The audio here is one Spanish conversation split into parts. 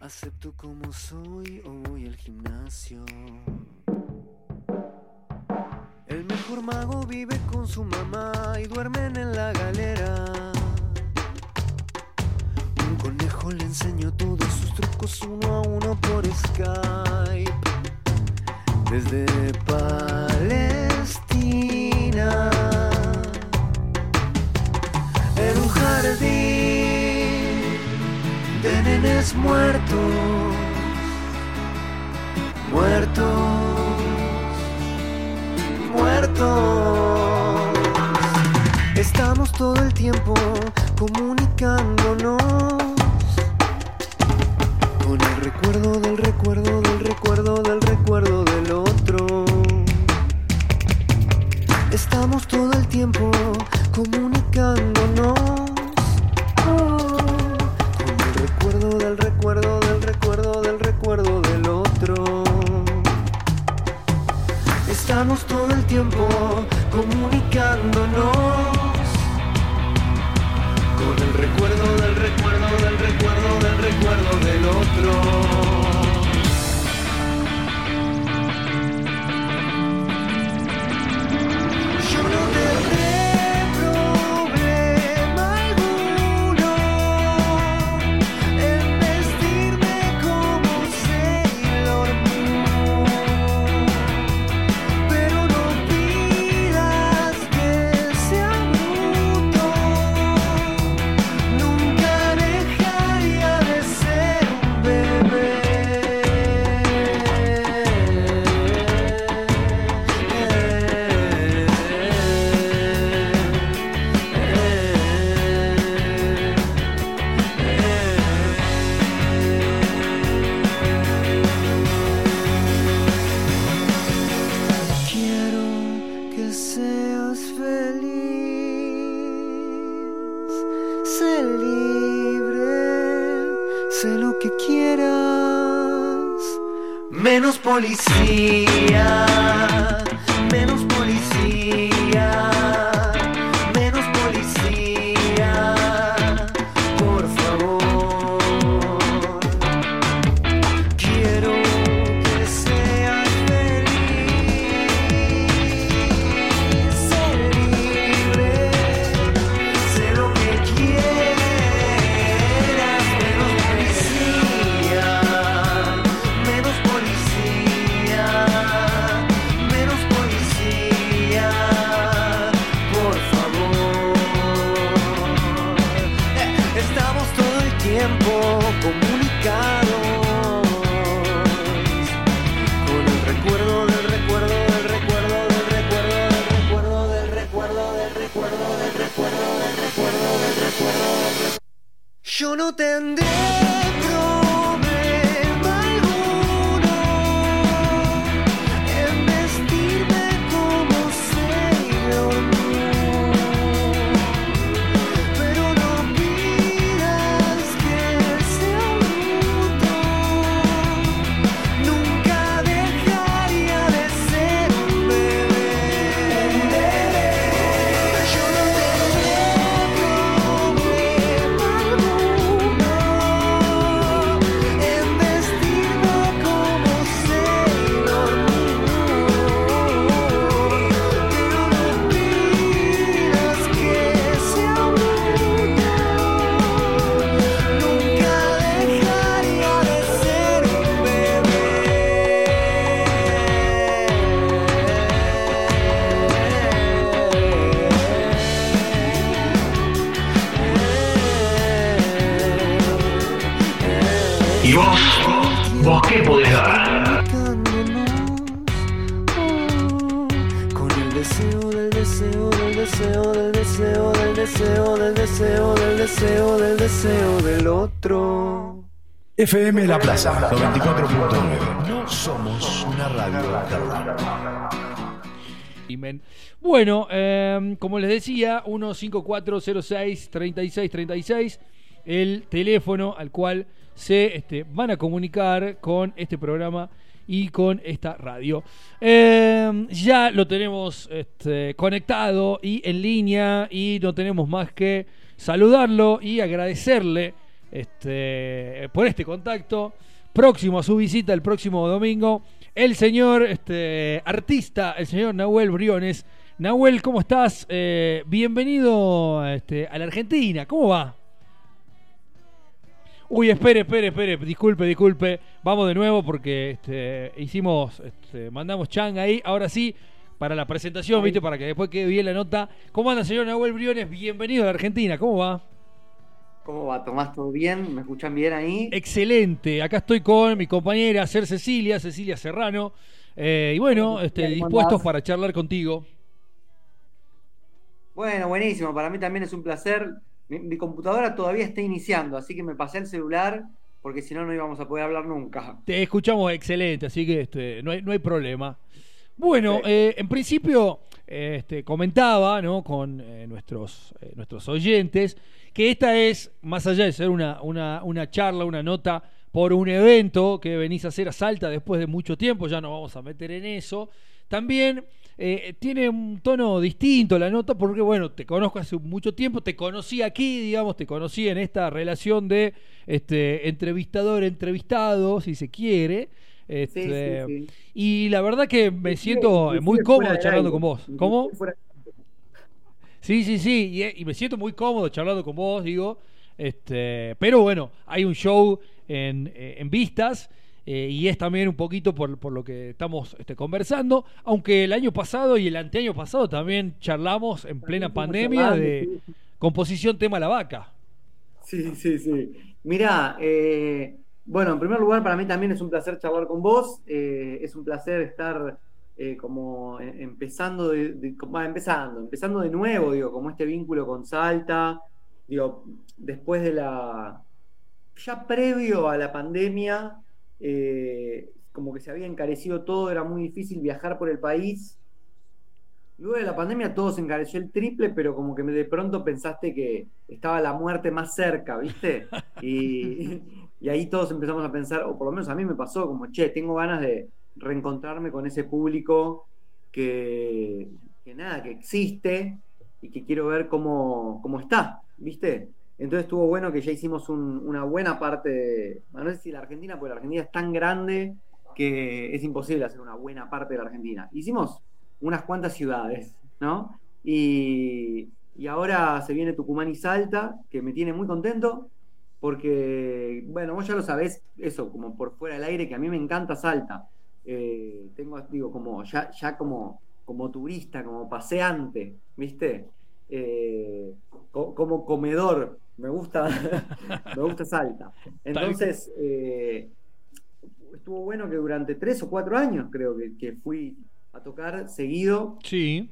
Acepto como soy o voy al gimnasio. El mejor mago vive con su mamá y duermen en la galera. Un conejo le enseñó todos sus trucos uno a uno por Skype. Desde Palestina. En un jardín muertos. Muertos muertos. Estamos todo el tiempo comunicándonos con el recuerdo del recuerdo del recuerdo del recuerdo del otro. Estamos todo el tiempo comunicándonos Estamos todo el tiempo comunicándonos con el recuerdo del recuerdo del recuerdo del recuerdo del otro. Menos policía, menos policía, tendría FM La Plaza 94.9. No somos una radio. Bueno, eh, como les decía, 15406-3636, el teléfono al cual se este, van a comunicar con este programa y con esta radio. Eh, ya lo tenemos este, conectado y en línea y no tenemos más que saludarlo y agradecerle este, por este contacto. Próximo a su visita el próximo domingo, el señor este, artista, el señor Nahuel Briones. Nahuel, ¿cómo estás? Eh, bienvenido este, a la Argentina. ¿Cómo va? Uy, espere, espere, espere, disculpe, disculpe. Vamos de nuevo porque este, hicimos, este, mandamos chang ahí. Ahora sí, para la presentación, ¿viste? Para que después quede bien la nota. ¿Cómo anda, señor Nahuel Briones? Bienvenido a la Argentina. ¿Cómo va? ¿Cómo va, Tomás? ¿Todo bien? ¿Me escuchan bien ahí? Excelente. Acá estoy con mi compañera Ser Cecilia, Cecilia Serrano. Eh, y bueno, este, ¿Cómo dispuestos para charlar contigo. Bueno, buenísimo. Para mí también es un placer. Mi, mi computadora todavía está iniciando, así que me pasé el celular porque si no, no íbamos a poder hablar nunca. Te escuchamos excelente, así que este, no, hay, no hay problema. Bueno, eh, en principio este, comentaba ¿no? con eh, nuestros, eh, nuestros oyentes que esta es, más allá de ser una, una, una charla, una nota por un evento que venís a hacer a Salta después de mucho tiempo, ya nos vamos a meter en eso, también eh, tiene un tono distinto la nota porque, bueno, te conozco hace mucho tiempo, te conocí aquí, digamos, te conocí en esta relación de este, entrevistador-entrevistado, si se quiere. Este, sí, sí. Y la verdad que me siento muy cómodo charlando aire. con vos. ¿Cómo? Sí, sí, sí. Y, y me siento muy cómodo charlando con vos, digo. Este, pero bueno, hay un show en, eh, en vistas. eh, y es también un poquito por, por lo que estamos este, conversando, aunque el año pasado y el anteaño pasado también charlamos en plena pandemia de composición tema La Vaca. Sí, sí, sí. Mirá, eh, bueno, en primer lugar, para mí también es un placer charlar con vos. eh, es un placer estar eh, como eh, empezando, de, de- como- empezando, empezando de nuevo, digo, como este vínculo con Salta. Digo, después de la. Ya previo a la pandemia, eh, como que se había encarecido todo, era muy difícil viajar por el país. Luego de la pandemia todo se encareció el triple, pero como que de pronto pensaste que estaba la muerte más cerca, ¿viste? Y, y ahí todos empezamos a pensar, o por lo menos a mí me pasó, como, che, tengo ganas de reencontrarme con ese público que, que nada, que existe y que quiero ver cómo, cómo está, ¿viste? Entonces estuvo bueno que ya hicimos un- una buena parte de, no sé si la Argentina, porque la Argentina es tan grande que es imposible hacer una buena parte de la Argentina. Hicimos unas cuantas ciudades, ¿no? Y, y ahora se viene Tucumán y Salta, que me tiene muy contento, porque, bueno, vos ya lo sabés, eso, como por fuera del aire, que a mí me encanta Salta. Eh, tengo, digo, como ya, ya como, como turista, como paseante, ¿viste? Eh, co- como comedor, me gusta, me gusta Salta. Entonces, eh, estuvo bueno que durante tres o cuatro años creo que, que fui a tocar seguido. Sí.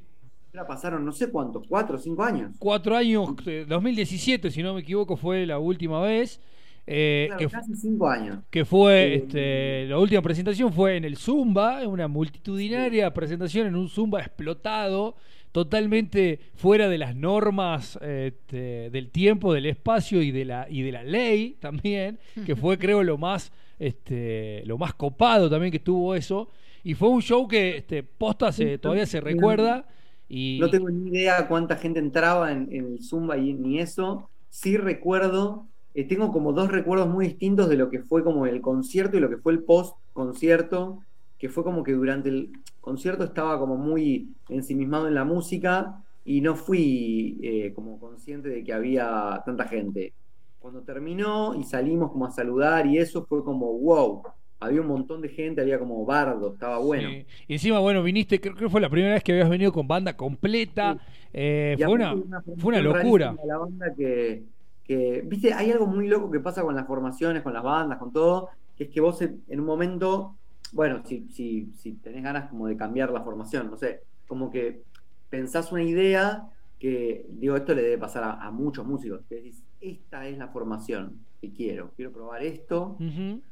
Ya pasaron no sé cuántos, cuatro o cinco años. Cuatro años, eh, 2017, si no me equivoco, fue la última vez. eh, Claro, que casi cinco años. que fue, Eh, este, la última presentación fue en el Zumba, una multitudinaria presentación en un Zumba explotado, totalmente fuera de las normas este, del tiempo, del espacio y de la y de la ley también, que fue creo lo más este, lo más copado también que tuvo eso y fue un show que este, posta se, todavía se recuerda y No tengo ni idea cuánta gente entraba en, en el Zumba y ni eso. Sí recuerdo, eh, tengo como dos recuerdos muy distintos de lo que fue como el concierto y lo que fue el post-concierto, que fue como que durante el concierto estaba como muy ensimismado en la música y no fui eh, como consciente de que había tanta gente. Cuando terminó y salimos como a saludar y eso fue como wow, había un montón de gente, había como bardo, estaba bueno. Sí. Y encima, bueno, viniste, creo que fue la primera vez que habías venido con banda completa. Sí. eh, fue, una, fue una locura. La banda que, que, viste, hay algo muy loco que pasa con las formaciones, con las bandas, con todo, que es que vos en, un momento, bueno, si, si, si tenés ganas como de cambiar la formación, no sé, como que pensás una idea que, digo, esto le debe pasar a, a muchos músicos, que decís, esta es la formación que quiero, quiero probar esto, y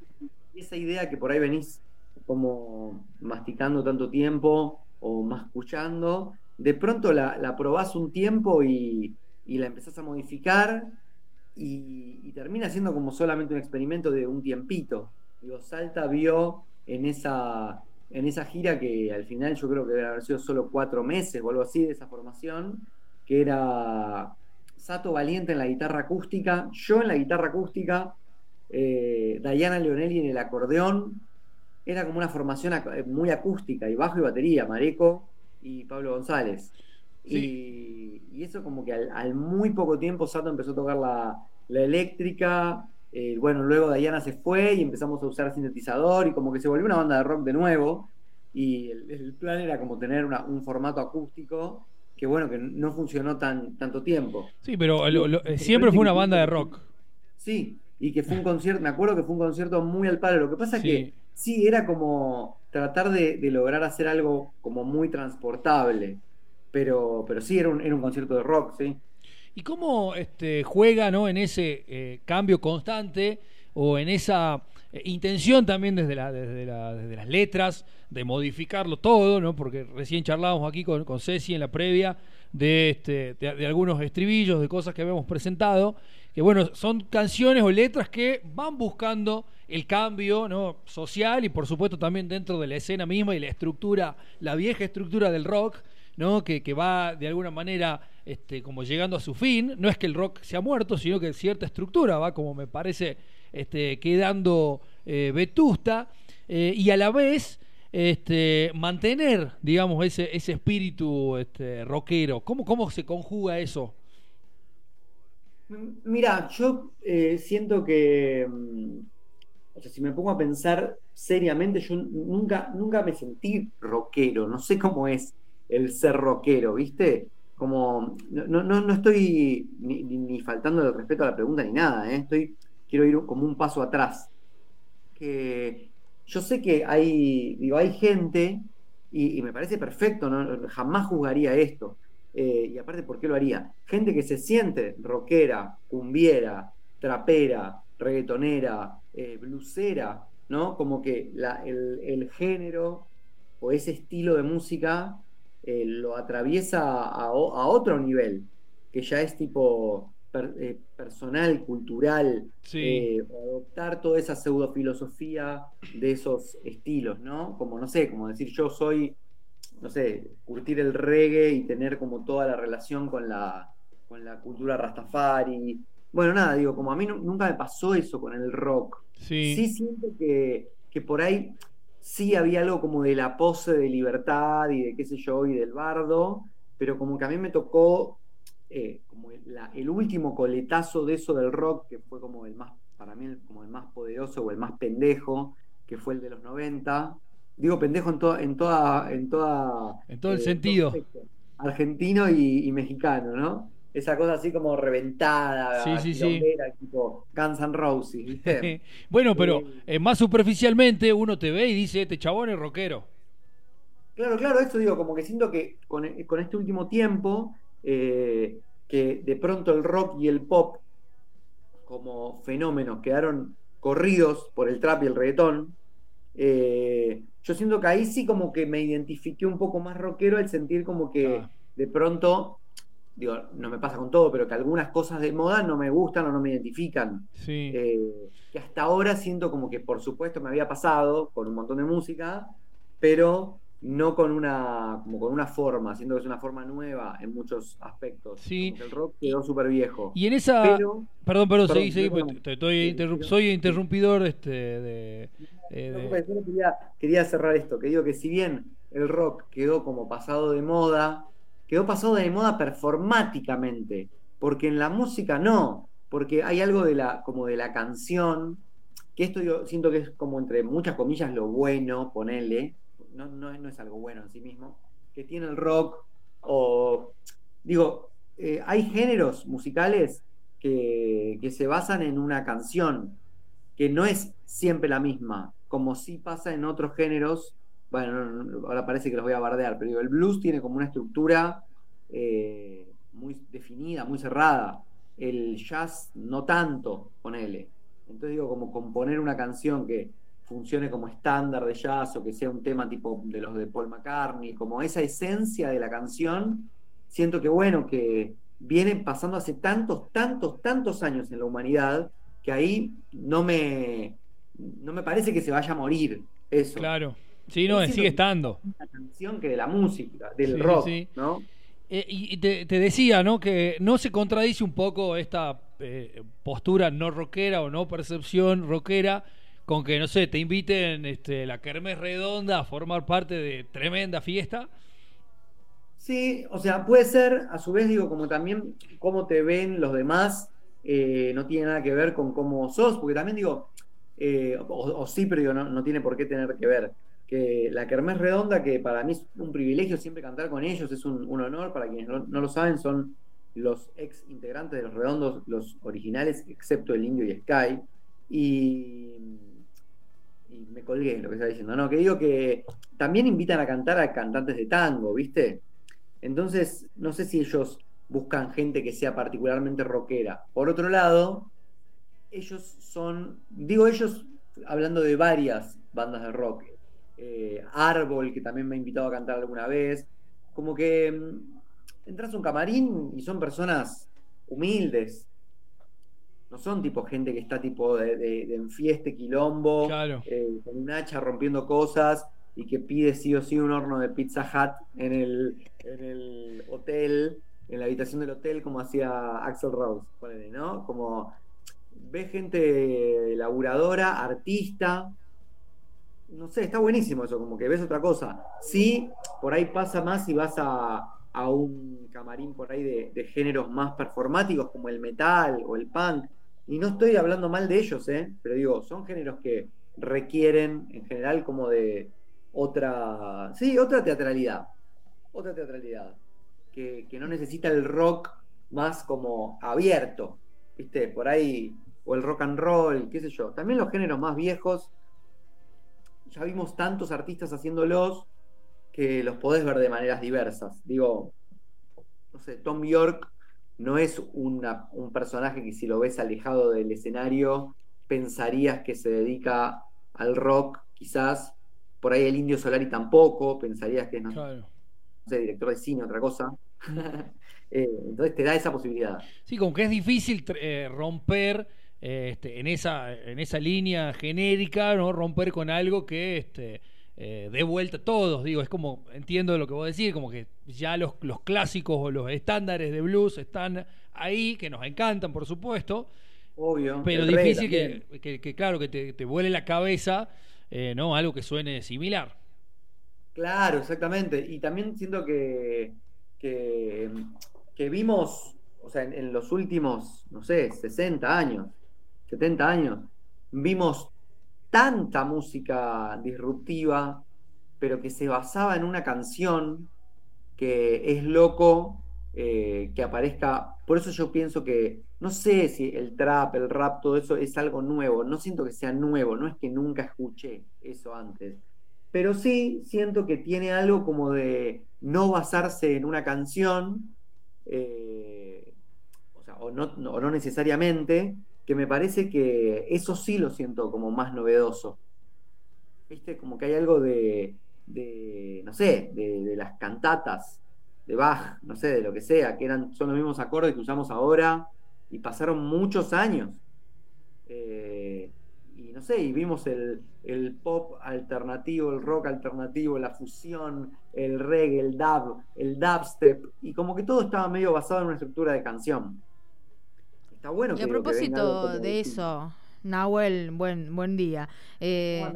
esa idea que por ahí venís como masticando tanto tiempo o mascullando, de pronto la, la probás un tiempo y, y la empezás a modificar y, y termina siendo como solamente un experimento de un tiempito. Digo, Salta vio en esa, en esa gira que al final yo creo que debe haber sido solo cuatro meses o algo así de esa formación, que era Sato Valiente en la guitarra acústica, yo en la guitarra acústica, eh, Diana Leonelli en el acordeón. Era como una formación ac- eh, muy acústica, y bajo y batería, Mareco y Pablo González. Y, y eso como que al, al muy poco tiempo Sato empezó a tocar la, la eléctrica, eh, bueno, luego Diana se fue y empezamos a usar sintetizador y como que se volvió una banda de rock de nuevo. Y el, el plan era como tener una- un formato acústico que bueno, que no funcionó tan, tanto tiempo. Sí, pero lo- lo- siempre fue una banda de rock. Sí, y que fue un concierto, me acuerdo que fue un concierto muy al palo. Lo que pasa es Sí. que sí, era como tratar de, de lograr hacer algo como muy transportable. Pero, pero sí, era un, era un concierto de rock, sí. ¿Y cómo este, juega ¿no? en ese eh, cambio constante o en esa eh, intención también desde, la, desde, la- desde las letras de modificarlo todo, ¿no? porque recién charlábamos aquí con, con Ceci en la previa de, este, de, de algunos estribillos, de cosas que habíamos presentado, que bueno, son canciones o letras que van buscando el cambio ¿no? social y por supuesto también dentro de la escena misma y la estructura, la vieja estructura del rock, ¿no? Que, va de alguna manera este, como llegando a su fin. No es que el rock se ha muerto, sino que cierta estructura va como me parece este, quedando eh, vetusta eh, y a la vez este, mantener, digamos, ese, ese espíritu este, rockero. ¿Cómo, ¿Cómo se conjuga eso? Mira, yo eh, siento que, mm, o sea, si me pongo a pensar seriamente, yo nunca, nunca me sentí rockero, no sé cómo es el ser rockero, ¿viste? Como, no, no, no estoy ni, faltando el respeto a la pregunta ni nada, ¿eh? Estoy, quiero ir como un paso atrás. Que yo sé que hay, digo, hay gente, y, me parece perfecto, jamás juzgaría esto. Eh, y aparte, ¿por qué lo haría? Gente que se siente rockera, cumbiera, trapera, reggaetonera, eh, blusera, ¿no? Como que la- el, el género o ese estilo de música eh, lo atraviesa a, otro nivel, que ya es tipo per- eh, personal, cultural, Sí. adoptar toda esa pseudofilosofía de esos estilos, ¿no? Como, no sé, como decir yo soy no sé, curtir el reggae y tener como toda la relación con la, con la cultura rastafari. Bueno, nada, digo, como a mí nu- nunca me pasó eso con el rock. Sí. Sí siento que, que por ahí sí había algo como de la pose de libertad y de qué sé yo, y del bardo, pero como que a mí me tocó eh, como la- el último coletazo de eso del rock, que fue como el más, para mí, el- como el más poderoso o el más pendejo, que fue el de los 90. Digo pendejo en, toda en toda, en toda En todo el eh, sentido. Argentino y, y mexicano, ¿no? Esa cosa así como reventada, Sí, sí, sí. tipo Guns N' Roses, ¿viste? bueno, pero Eh, eh, más superficialmente uno te ve y dice, este chabón es rockero. Claro, claro, eso digo, como que siento que con, con este último tiempo, eh, que de pronto el rock y el pop como fenómenos quedaron corridos por el trap y el reggaetón, eh, yo siento que ahí sí como que me identifiqué un poco más rockero al sentir como que Ah. de pronto, digo, no me pasa con todo, pero que algunas cosas de moda no me gustan o no me identifican. Sí. Eh, que hasta ahora siento como que por supuesto me había pasado con un montón de música, pero no con una, como con una forma, siento que es una forma nueva en muchos aspectos. Sí. Como que el rock quedó súper viejo. y en esa... Pero, Perdón, perdón, seguí, seguí, soy interrumpidor este, de... eh, de- pues, solo quería, quería cerrar esto, que digo que si bien el rock quedó como pasado de moda, quedó pasado de moda performáticamente, porque en la música no, porque hay algo de la, como de la canción, que esto yo siento que es como entre muchas comillas lo bueno, ponele, no, no, no es algo bueno en sí mismo, que tiene el rock, o digo, eh, hay géneros musicales que, que se basan en una canción, que no es siempre la misma, como sí pasa en otros géneros. Bueno, no, no, ahora parece que los voy a bardear, pero digo, el blues tiene como una estructura eh, muy definida, muy cerrada. El jazz no tanto, ponele. Entonces digo, como componer una canción que funcione como estándar de jazz o que sea un tema tipo de los de Paul McCartney, como esa esencia de la canción, siento que bueno, que viene pasando hace tantos, tantos, tantos años en la humanidad que ahí no me, no me parece que se vaya a morir eso. Claro. Sí, no, sigue estando. La canción que de la música, del Sí, rock, sí. ¿no? Eh, y y te, te decía, ¿no? Que no se contradice un poco esta eh, postura no rockera o no percepción rockera con que, no sé, te inviten este, la Kermés Redonda a formar parte de tremenda fiesta. Sí, o sea, puede ser, a su vez digo, como también cómo te ven los demás, eh, no tiene nada que ver con cómo sos, porque también digo, eh, o, sí, pero digo, no, no tiene por qué tener que ver. Que la Kermés Redonda, que para mí es un privilegio siempre cantar con ellos, es un, un honor, para quienes no, no lo saben, son los ex integrantes de los Redondos, los originales, excepto el Indio y Sky. Y, y me colgué lo que estaba diciendo, no, que digo que también invitan a cantar a cantantes de tango, ¿viste? Entonces, no sé si ellos buscan gente que sea particularmente rockera. Por otro lado, ellos son, digo ellos hablando de varias bandas de rock. Eh, Árbol, que también me ha invitado a cantar alguna vez. Como que mm, entras a un camarín y son personas humildes. No son tipo gente que está tipo de, de, de quilombo, Claro. eh, con un hacha rompiendo cosas y que pide sí o sí un horno de Pizza Hut en el, en el hotel, en la habitación del hotel, como hacía Axel Rose, ponele, ¿no? Como ve gente laburadora, artista. No sé, está buenísimo eso, como que ves otra cosa. Sí, por ahí pasa más si vas a, a un camarín por ahí de, de géneros más performáticos como el metal o el punk. Y no estoy hablando mal de ellos, ¿eh? pero digo, son géneros que requieren en general como de otra, sí, otra teatralidad, otra teatralidad, que, que no necesita el rock más como abierto, ¿viste? Por ahí, o el rock and roll, qué sé yo. También los géneros más viejos, ya vimos tantos artistas haciéndolos que los podés ver de maneras diversas. Digo, no sé, Tom York no es una- un personaje que si lo ves alejado del escenario pensarías que se dedica al rock, quizás. Por ahí el Indio Solari tampoco, pensarías que es, no Claro. sé, director de cine, otra cosa. Eh, entonces te da esa posibilidad. Sí, como que es difícil eh, romper eh, este, en, esa, en esa línea genérica, ¿no? Romper con algo que este, eh, dé vuelta todos. Digo, es como, entiendo lo que vos decís, como que ya los, los clásicos o los estándares de blues están ahí, que nos encantan, por supuesto, Obvio. pero difícil que- que, claro, que te, te vuele la cabeza, eh, ¿no? Algo que suene similar. Claro, exactamente. Y también siento que, que, que vimos, o sea, en, en los últimos, no sé, 60 años, 70 años, vimos tanta música disruptiva, pero que se basaba en una canción que es loco eh, que aparezca. Por eso yo pienso que, no sé si el trap, el rap, todo eso es algo nuevo. No siento que sea nuevo, no es que nunca escuché eso antes. Pero sí siento que tiene algo como de no basarse en una canción, eh, o sea, o no, no- o no necesariamente, que me parece que eso sí lo siento como más novedoso. ¿Viste? Como que hay algo de, no sé, de, de las cantatas de Bach, no sé, de lo que sea, que eran, son los mismos acordes que usamos ahora y pasaron muchos años. Eh, y no sé, y vimos el, el pop alternativo, el rock alternativo, la fusión, el reggae, el dub, el dubstep, y como que todo estaba medio basado en una estructura de canción. Está bueno Y a que propósito de eso, Nahuel, buen, buen día. Eh,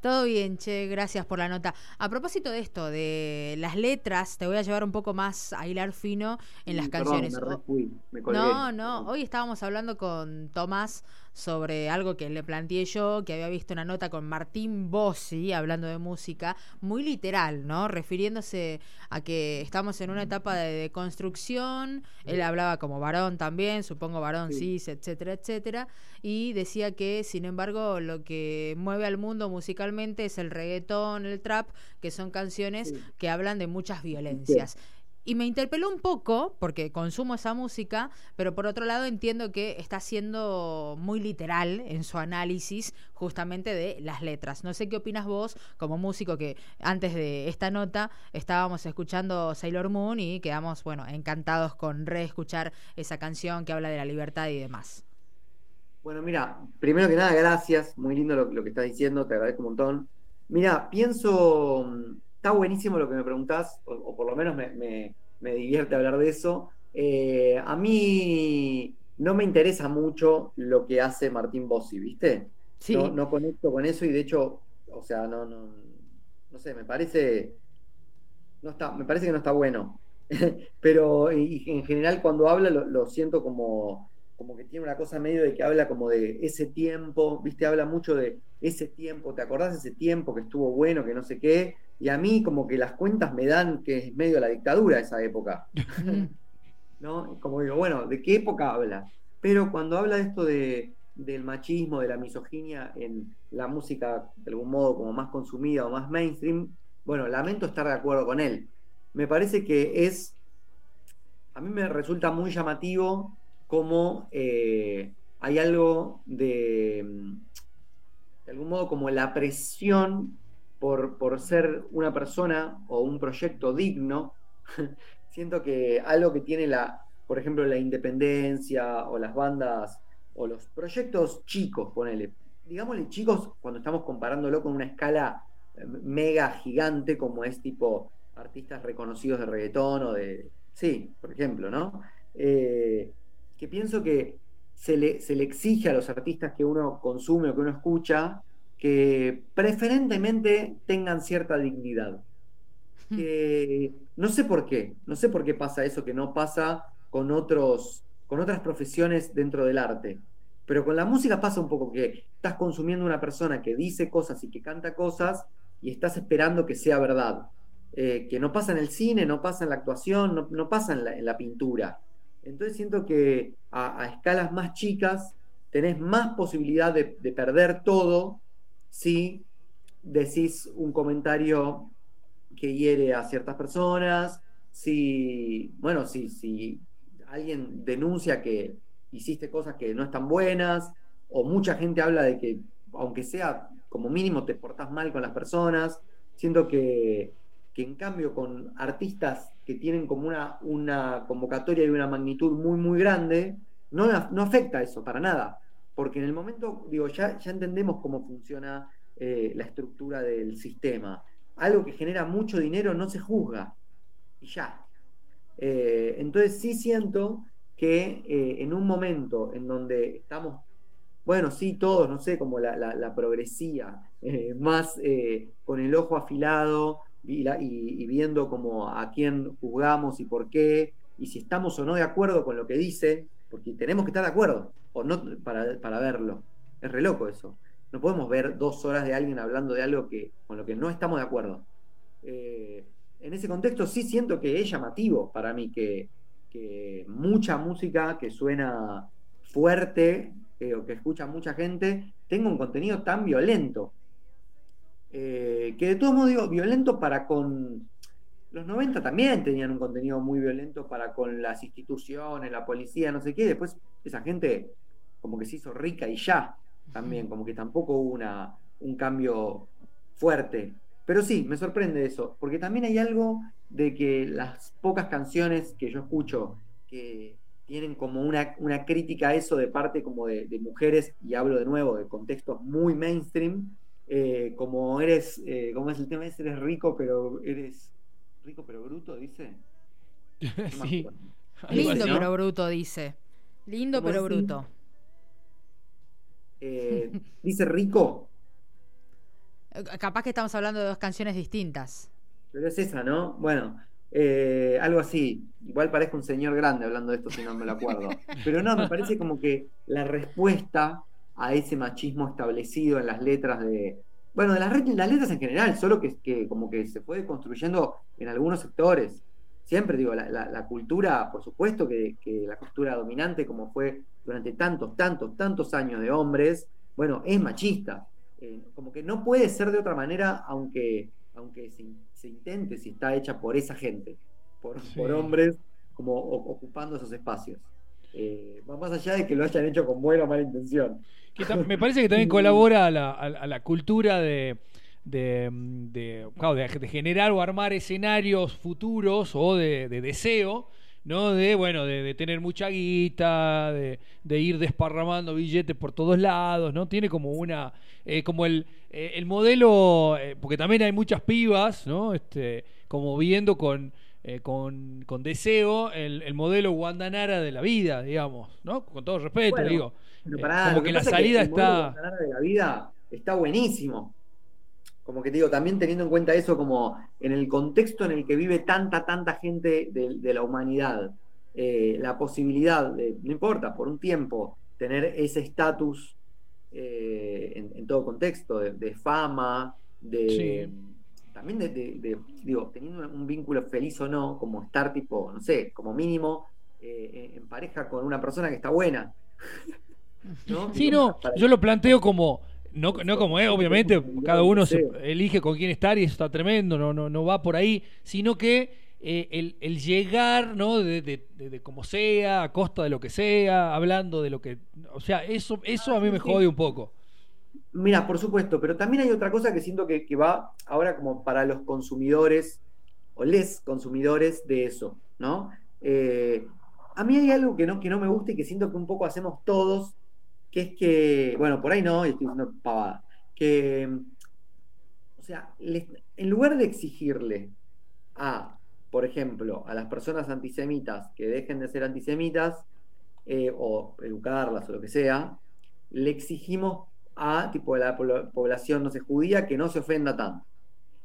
todo bien, che, gracias por la nota. A propósito de esto, de las letras, te voy a llevar un poco más a hilar fino en las perdón, canciones. me me colgué. No, no, hoy estábamos hablando con Tomás sobre algo que le planteé yo, que había visto una nota con Martín Bossi, hablando de música, muy literal, ¿no? Refiriéndose a que estamos en una etapa de, de construcción, él hablaba como varón también, supongo varón Sí. cis, etcétera, etcétera, y decía que, sin embargo, lo que mueve al mundo musicalmente es el reggaetón, el trap, que son canciones Sí. que hablan de muchas violencias. Y me interpeló un poco, porque consumo esa música, pero por otro lado entiendo que está siendo muy literal en su análisis justamente de las letras. No sé qué opinas vos como músico que antes de esta nota estábamos escuchando Sailor Moon y quedamos, bueno, encantados con reescuchar esa canción que habla de la libertad y demás. Bueno, mira, primero que nada, gracias. Muy lindo lo, lo que estás diciendo, te agradezco un montón. Mira, pienso, mm, está buenísimo lo que me preguntás, o, o por lo menos me, me- me divierte hablar de eso. Eh, a mí no me interesa mucho lo que hace Martín Bossi, ¿viste? Sí. No, no conecto con eso y de hecho, o sea, no, no, no sé, me parece, no está, me parece que no está bueno. Pero y- en general cuando habla lo, lo siento como, como que tiene una cosa medio de que habla como de ese tiempo, ¿viste? Habla mucho de ese tiempo, ¿te acordás de ese tiempo que estuvo bueno, que no sé qué? Y a mí como que las cuentas me dan que es medio la dictadura esa época. ¿no? Como digo, bueno, ¿de qué época habla? Pero cuando habla de esto de, del machismo, de la misoginia en la música, de algún modo, como más consumida o más mainstream, bueno, lamento estar de acuerdo con él. Me parece que es, a mí me resulta muy llamativo cómo eh, hay algo de, de algún modo, como la presión por, por ser una persona o un proyecto digno siento que algo que tiene la, por ejemplo, la independencia o las bandas o los proyectos chicos, ponele, digámosle chicos cuando estamos comparándolo con una escala eh, mega gigante como es tipo artistas reconocidos de reggaetón o de, sí, por ejemplo, ¿no? Eh, que pienso que se le, se le exige a los artistas que uno consume o que uno escucha que preferentemente tengan cierta dignidad que no sé por qué, no sé por qué pasa eso que no pasa con otros, con otras profesiones dentro del arte. Pero con la música pasa un poco que estás consumiendo una persona que dice cosas y que canta cosas y estás esperando que sea verdad. Eh, que no pasa en el cine, no pasa en la actuación, no, no pasa en la, en la pintura. Entonces siento que a, escalas más chicas tenés más posibilidad de, de perder todo si decís un comentario que hiere a ciertas personas, si, bueno, si, si alguien denuncia que hiciste cosas que no están buenas, o mucha gente habla de que, aunque sea como mínimo, te portás mal con las personas, siento que, que en cambio con artistas que tienen como una, una convocatoria y una magnitud muy, muy grande, no, no afecta eso para nada, porque en el momento, digo, ya, ya entendemos cómo funciona eh, la estructura del sistema algo que genera mucho dinero no se juzga. Y ya. Eh, entonces sí siento que eh, en un momento en donde estamos, bueno, sí, todos, no sé, como la, la, progresía, eh, más con el ojo afilado y, viendo como a quién juzgamos y por qué, y si estamos o no de acuerdo con lo que dice, porque tenemos que estar de acuerdo, o no para, para verlo. Es re loco eso. No podemos ver dos horas de alguien hablando de algo que, con lo que no estamos de acuerdo. Eh, en ese contexto sí siento que es llamativo para mí que, que mucha música que suena fuerte eh, o que escucha mucha gente tenga un contenido tan violento. Eh, que de todos modos digo, violento para con... Los 90 también tenían un contenido muy violento para con las instituciones, la policía, no sé qué. Después esa gente como que se hizo rica y ya también, como que tampoco hubo una, un cambio fuerte. Pero sí, me sorprende eso, porque también hay algo de que las pocas canciones que yo escucho que tienen como una, una crítica a eso de parte como de, de, mujeres, y hablo de nuevo de contextos muy mainstream, eh, como eres, eh, como es el tema, es eres rico, pero eres rico pero bruto, dice. Sí. Lindo pero bruto, dice. Lindo pero bruto. Eh, dice rico. Capaz que estamos hablando de dos canciones distintas. Pero es esa, ¿no? Bueno, eh, algo así. Igual parezco un señor grande hablando de esto si no me lo acuerdo. Pero no, me parece como que la respuesta a ese machismo establecido en las letras de. Bueno, de las, las letras en general, solo que, que, como que se fue construyendo en algunos sectores. Siempre digo, la, la, la cultura, por supuesto que, que, la cultura dominante, como fue durante tantos, tantos, tantos años de hombres, bueno, es machista. Eh, como que no puede ser de otra manera, aunque, aunque se, se, intente, si está hecha por esa gente, por, sí. por hombres, como o, ocupando esos espacios. Eh, más allá de que lo hayan hecho con buena o mala intención. Me parece que también colabora a la, a, a la cultura de, de, de, claro, de, de, generar o armar escenarios futuros o de, de deseo, ¿no? De, bueno, de, tener mucha guita, de, ir desparramando billetes por todos lados, ¿no? Tiene como una, eh, como el, eh, el modelo, eh, porque también hay muchas pibas, ¿no? Este, como viendo con, eh, con, con deseo el, el modelo Guandanara de la vida, digamos, ¿no? Con todo respeto, Bueno, digo. Pero Eh, como que la salida el modelo está. Guantanara de la vida está buenísimo. Como que te digo, también teniendo en cuenta eso como en el contexto en el que vive tanta, tanta gente de, de la humanidad, eh, la posibilidad de, no importa, por un tiempo, tener ese estatus en, en todo contexto, de, de fama, de... También de, de- de, digo, teniendo un vínculo feliz o no, como estar tipo, no sé, como mínimo eh, en pareja con una persona que está buena. ¿no? Sí, no, yo lo planteo como, no, no como es, obviamente, cada uno se elige con quién estar y eso está tremendo, no, no, no va por ahí, sino que eh, el, el llegar, ¿no? De, de, de- como sea, a costa de lo que sea, hablando de lo que, o sea, eso, eso a mí me jode un poco. Mira, por supuesto, pero también hay otra cosa que siento que, va ahora como para los consumidores o les consumidores de eso, ¿no? Eh, a mí hay algo que no, que no me gusta y que siento que un poco hacemos todos, que es que, bueno, por ahí no, y estoy diciendo pavada, que, o sea, en lugar de exigirle a, por ejemplo, a las personas antisemitas que dejen de ser antisemitas, eh, o educarlas o lo que sea, le exigimos a tipo la pobl- población no sé, judía que no se ofenda tanto.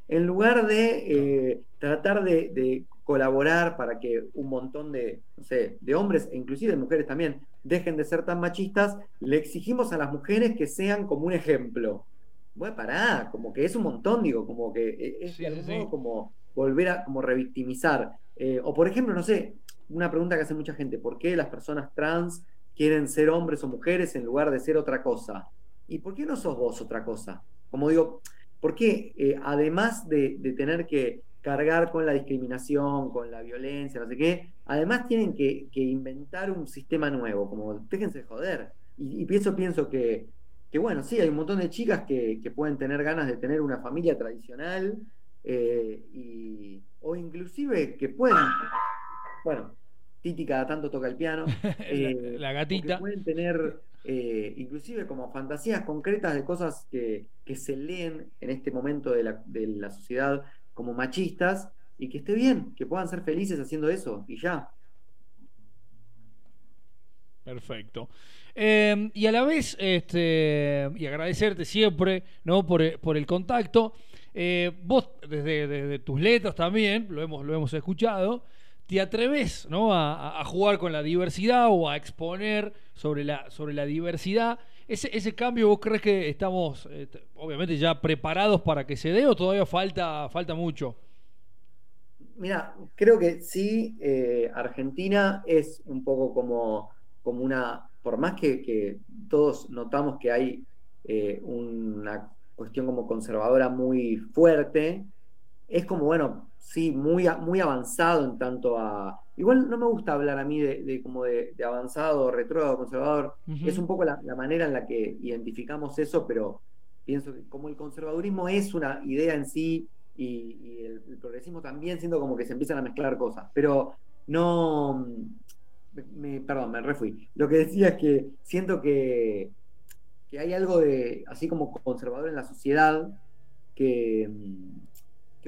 En lugar de eh, tratar de, de colaborar para que un montón de, no sé, de hombres e inclusive de mujeres también dejen de ser tan machistas, le exigimos a las mujeres que sean como un ejemplo. Bueno, pará, como que es un montón, digo, como que eh, es Sí, de algún sí, modo sí. como volver a como revictimizar. Eh, o por ejemplo, no sé, una pregunta que hace mucha gente, ¿por qué las personas trans quieren ser hombres o mujeres en lugar de ser otra cosa? ¿Y por qué no sos vos otra cosa? Como digo, ¿por qué eh, además de, de tener que cargar con la discriminación, con la violencia, no sé qué, además tienen que, que inventar un sistema nuevo, como déjense de joder. Y, y pienso, pienso que, que, bueno, sí, hay un montón de chicas que, que pueden tener ganas de tener una familia tradicional, eh, y, o inclusive que pueden, bueno, Titi cada tanto toca el piano, eh, la o que gatita. pueden tener eh, inclusive como fantasías concretas de cosas que, que se leen en este momento de la, de la sociedad como machistas y que esté bien, que puedan ser felices haciendo eso y ya. Perfecto. Eh, y a la vez, este, y agradecerte siempre ¿no? por, eh, por el contacto. Eh, vos, desde, desde tus letras también, lo hemos, lo hemos escuchado, te atreves ¿no? a, jugar con la diversidad o a exponer sobre la, sobre la diversidad. Ese, ese cambio, ¿vos crees que estamos, eh, obviamente, ya preparados para que se dé o todavía falta, falta mucho? Mira, creo que sí, eh, Argentina es un poco como, como una, por más que, que todos notamos que hay eh, una cuestión como conservadora muy fuerte, es como, bueno, sí, muy, muy avanzado en tanto a... Igual no me gusta hablar a mí de, de como de, de avanzado, retrógrado, conservador, es un poco la, la manera en la que identificamos eso, pero pienso que como el conservadurismo es una idea en sí y, y el, el progresismo también, siento como que se empiezan a mezclar cosas, pero no... me- me- perdón, me refui. Lo que decía es que siento que, que hay algo de, así como conservador en la sociedad, que, mm,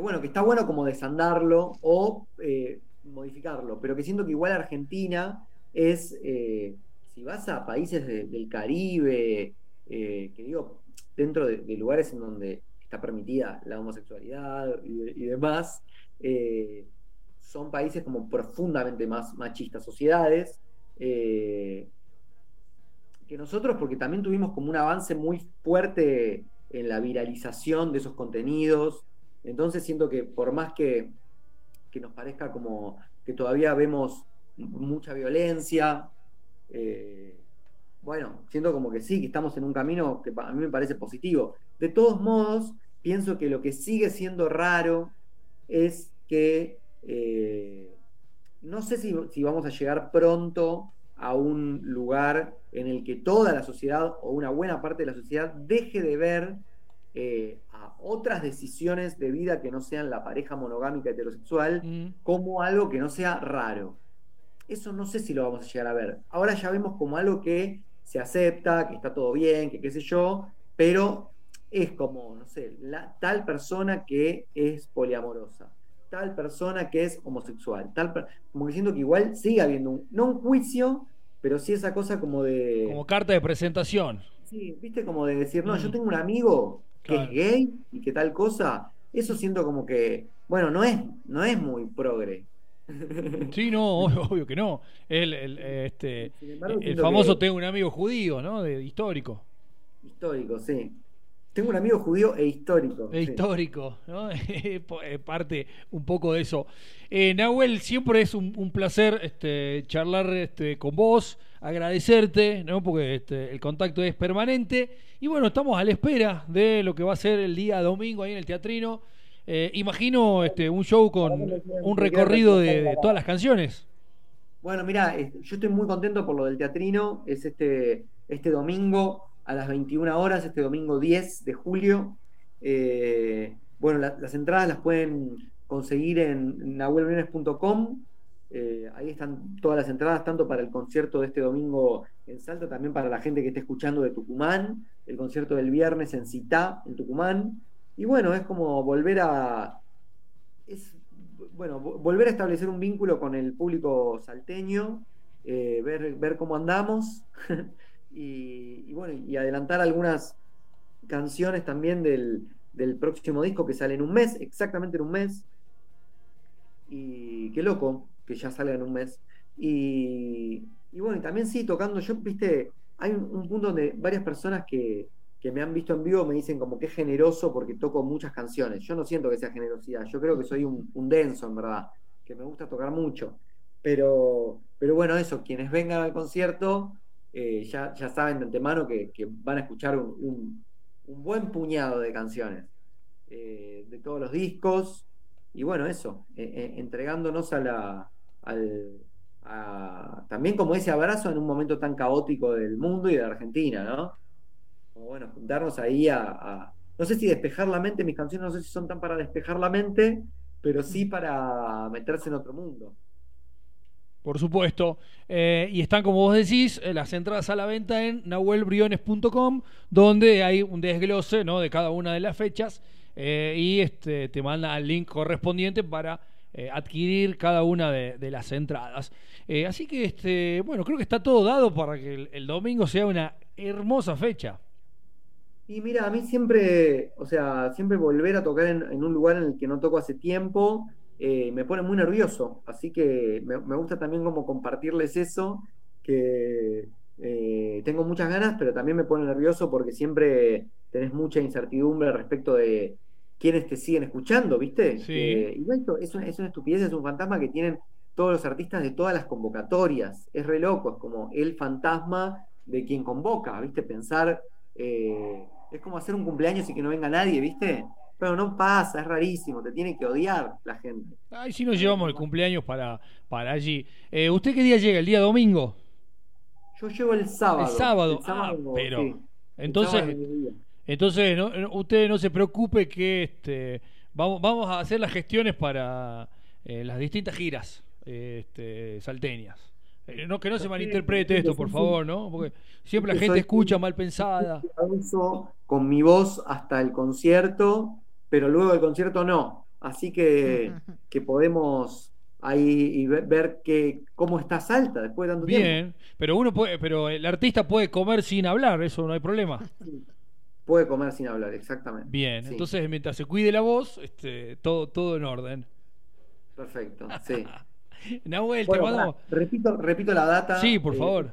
bueno, que está bueno como desandarlo o eh, modificarlo, pero que siento que igual Argentina es, eh, si vas a países de- del Caribe, eh, que digo, dentro de, lugares en donde está permitida la homosexualidad y, demás, son países como profundamente más machistas, sociedades, que nosotros, porque también tuvimos como un avance muy fuerte en la viralización de esos contenidos, entonces siento que por más que, que nos parezca como que todavía vemos mucha violencia, eh, bueno, siento como que sí, que estamos en un camino que a mí me parece positivo. De todos modos, pienso que lo que sigue siendo raro es que eh, no sé si, si vamos a llegar pronto a un lugar en el que toda la sociedad o una buena parte de la sociedad deje de ver eh, a otras decisiones de vida que no sean la pareja monogámica heterosexual Mm. como algo que no sea raro. Eso no sé si lo vamos a llegar a ver. Ahora ya vemos como algo que se acepta, que está todo bien, que qué sé yo, pero es como, no sé, la, tal persona que es poliamorosa. tal persona que es homosexual. Tal como que siento que igual sigue habiendo, un, no un juicio, pero sí esa cosa como de... Como carta de presentación. Sí, viste como de decir, no, Mm. yo tengo un amigo que es gay y que tal cosa. Eso siento como que, bueno, no es, no es muy progre. Sí, no, obvio, obvio que no. El, el, este, embargo, el famoso que- tengo un amigo judío, ¿no? De histórico. Histórico, sí. Tengo un amigo judío e histórico. E sí. histórico, ¿no? Parte un poco de eso. Eh, Nahuel, siempre es un, un placer este, charlar este, con vos, agradecerte, ¿no? Porque este, el contacto es permanente. Y bueno, estamos a la espera de lo que va a ser el día domingo ahí en el teatrino. Eh, imagino este, un show con un recorrido de, todas las canciones. Bueno, mira, yo estoy muy contento por lo del teatrino. Es este, este domingo a las 21 horas, este domingo 10 de julio. Eh, bueno, la- las entradas las pueden conseguir en nahuelbriones.com. Eh, ahí están todas las entradas, tanto para el concierto de este domingo en Salta, también para la gente que esté escuchando de Tucumán, el concierto del viernes en Citá, en Tucumán. Y bueno, es como volver a. Es, bueno, vo- volver a establecer un vínculo con el público salteño, eh, ver, ver cómo andamos y, y bueno, y adelantar algunas canciones también del, del próximo disco que sale en un mes, exactamente en un mes. Y qué loco que ya salga en un mes. Y, y bueno, también sí, tocando, yo, viste, hay un, un punto donde varias personas que, que me han visto en vivo me dicen como que es generoso porque toco muchas canciones. Yo no siento que sea generosidad, yo creo que soy un, un denso, en verdad, que me gusta tocar mucho. Pero, pero bueno, eso, quienes vengan al concierto eh, ya, ya saben de antemano que, van a escuchar un, buen puñado de canciones eh, de todos los discos. Y bueno, eso, eh, entregándonos a la, al, a- también como ese abrazo en un momento tan caótico del mundo y de Argentina, ¿no? Como bueno, juntarnos ahí a, a- no sé si despejar la mente, mis canciones no sé si son tan para despejar la mente, pero sí para meterse en otro mundo. Por supuesto. Eh, y están, como vos decís, eh, las entradas a la venta en nahuelbriones.com, donde hay un desglose ¿no? de cada una de las fechas eh, y este, te manda el link correspondiente para eh, adquirir cada una de, las entradas. Eh, así que, este, bueno, creo que está todo dado para que el, domingo sea una hermosa fecha. Y mira, a mí siempre, o sea, siempre volver a tocar en, un lugar en el que no toco hace tiempo, eh, me pone muy nervioso. Así que me, me gusta también como compartirles eso, que tengo muchas ganas, pero también me pone nervioso porque siempre tenés mucha incertidumbre respecto de quiénes te siguen escuchando, ¿viste? Sí. Eh, igual esto es una, es una estupidez, es un fantasma que tienen todos los artistas de todas las convocatorias. Es re loco, es como el fantasma de quien convoca, ¿viste? Pensar, eh, es como hacer un cumpleaños y que no venga nadie, ¿viste? Pero no pasa, es rarísimo, te tiene que odiar la gente. Ahí sí nos llevamos el cumpleaños para, para allí. Eh, ¿Usted qué día llega? ¿El día domingo? Yo llego el sábado. El sábado, El sábado, ah, pero- sí. Entonces. Entonces, no, usted no se preocupe que este, vamos, vamos a hacer las gestiones para eh, las distintas giras este, salteñas. Eh, no, que no se malinterprete esto, por favor, ¿no? Porque siempre la gente escucha mal pensada. Con mi voz hasta el concierto, pero luego del concierto no. Así que, que podemos ahí y ver, ver que, cómo está Salta después de tanto tiempo. Bien, pero uno puede, pero el artista puede comer sin hablar, eso no hay problema. Puede comer sin hablar, exactamente. Bien, Sí, entonces mientras se cuide la voz, este, todo, todo en orden. Perfecto, sí. Nahuel, Bueno, te mandamos. pará, repito, repito la data. Sí, por eh, favor.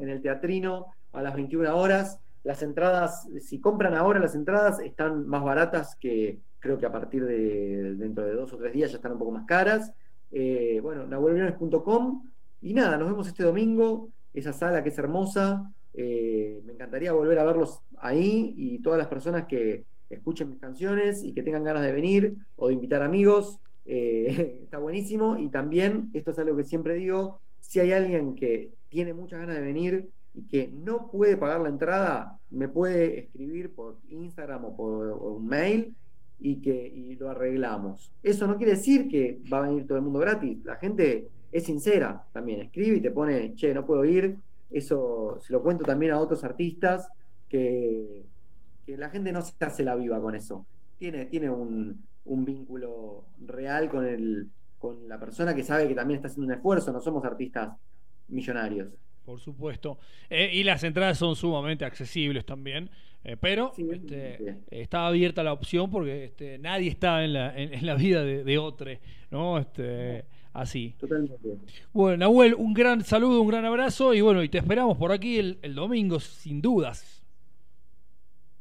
En el teatrino a las 21 horas. Las entradas, si compran ahora las entradas, están más baratas que creo que a partir de dentro de dos o tres días ya están un poco más caras. Eh, bueno, nahuelbriones.com. Y nada, nos vemos este domingo. Esa sala que es hermosa. Eh, me encantaría volver a verlos ahí y todas las personas que escuchen mis canciones y que tengan ganas de venir o de invitar amigos. eh, está buenísimo. Y también, esto es algo que siempre digo, si hay alguien que tiene muchas ganas de venir y que no puede pagar la entrada, me puede escribir por Instagram o por un mail y que y lo arreglamos. Eso no quiere decir que va a venir todo el mundo gratis. La gente es sincera también, escribe y te pone, che, no puedo ir. Eso se lo cuento también a otros artistas que, que la gente no se hace la viva con eso. Tiene, tiene un, un vínculo real con, el, con la persona que sabe que también está haciendo un esfuerzo, no somos artistas millonarios. Por supuesto. Eh, y las entradas son sumamente accesibles también. eh, pero Sí, este, está abierta la opción porque este, nadie está en la, en, en la vida de, de otro, ¿no? Este, así. Totalmente. Bueno, Nahuel, un gran saludo, un gran abrazo y bueno, y te esperamos por aquí el, el domingo, sin dudas.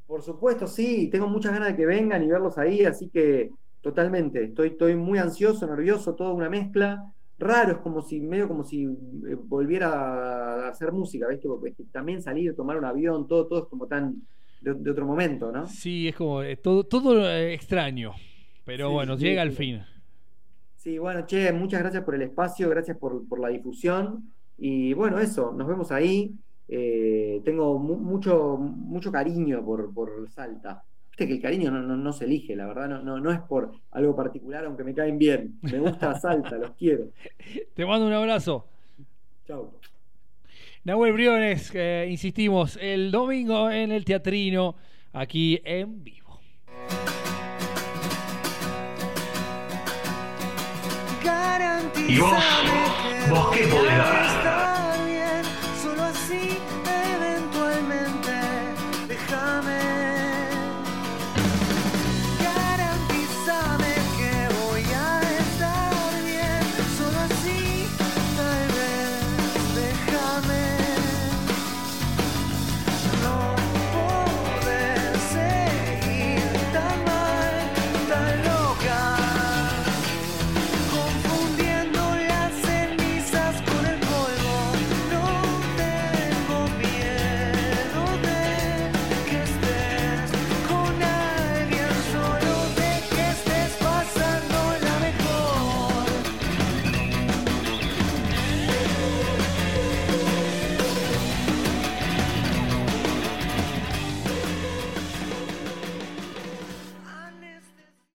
Por supuesto, sí, tengo muchas ganas de que vengan y verlos ahí, así que totalmente, estoy, estoy muy ansioso, nervioso, toda una mezcla. Raro, es como si, medio como si eh, volviera a hacer música, ¿viste? Porque también salir, tomar un avión, todo, todo es como tan de, de otro momento, ¿no? Sí, es como eh, todo, todo eh, extraño, pero Sí, bueno, sí, llega sí. al fin. Sí, bueno, che, muchas gracias por el espacio, gracias por, por la difusión. Y bueno, eso, nos vemos ahí. Eh, tengo mu- mucho, mucho cariño por, por Salta. Viste que el cariño no, no, no se elige, la verdad, no, no, no es por algo particular, aunque me caen bien. Me gusta Salta, los quiero. Te mando un abrazo. Chau. Nahuel Briones, eh, insistimos, el domingo en el teatrino, aquí en vivo. ¿Y vos? ¿Vos qué podés dar?